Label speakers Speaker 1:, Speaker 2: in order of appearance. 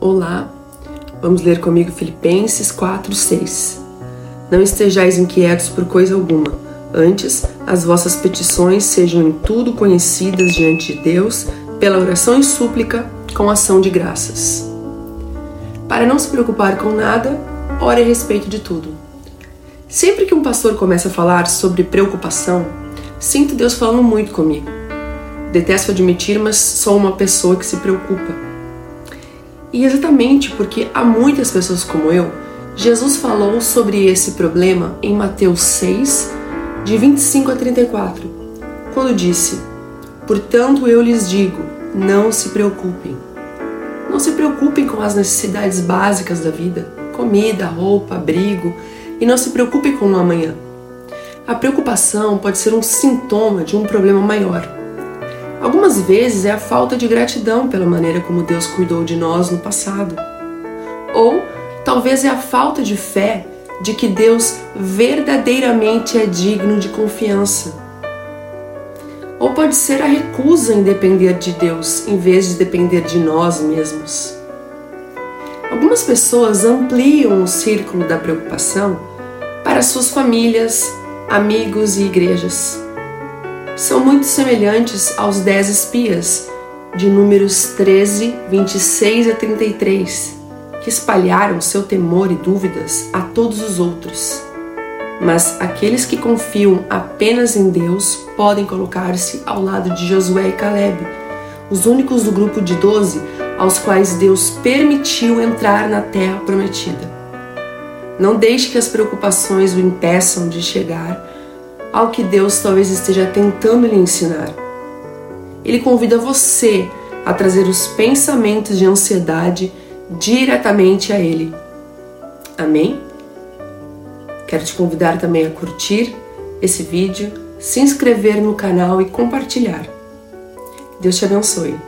Speaker 1: Olá, vamos ler comigo Filipenses 4, 6. Não estejais inquietos por coisa alguma, antes as vossas petições sejam em tudo conhecidas diante de Deus pela oração e súplica com ação de graças. Para não se preocupar com nada, ore a respeito de tudo. Sempre que um pastor começa a falar sobre preocupação, sinto Deus falando muito comigo. Detesto admitir, mas sou uma pessoa que se preocupa. E exatamente porque há muitas pessoas como eu, Jesus falou sobre esse problema em Mateus 6, de 25 a 34, quando disse: Portanto eu lhes digo, não se preocupem. Não se preocupem com as necessidades básicas da vida, comida, roupa, abrigo, e não se preocupem com o amanhã. A preocupação pode ser um sintoma de um problema maior. Algumas vezes é a falta de gratidão pela maneira como Deus cuidou de nós no passado. Ou talvez é a falta de fé de que Deus verdadeiramente é digno de confiança. Ou pode ser a recusa em depender de Deus em vez de depender de nós mesmos. Algumas pessoas ampliam o círculo da preocupação para suas famílias, amigos e igrejas. São muito semelhantes aos dez espias de Números 13, 26 a 33, que espalharam seu temor e dúvidas a todos os outros. Mas aqueles que confiam apenas em Deus podem colocar-se ao lado de Josué e Caleb, os únicos do grupo de doze aos quais Deus permitiu entrar na terra prometida. Não deixe que as preocupações o impeçam de chegar ao que Deus talvez esteja tentando lhe ensinar. Ele convida você a trazer os pensamentos de ansiedade diretamente a Ele. Amém? Quero te convidar também a curtir esse vídeo, se inscrever no canal e compartilhar. Deus te abençoe.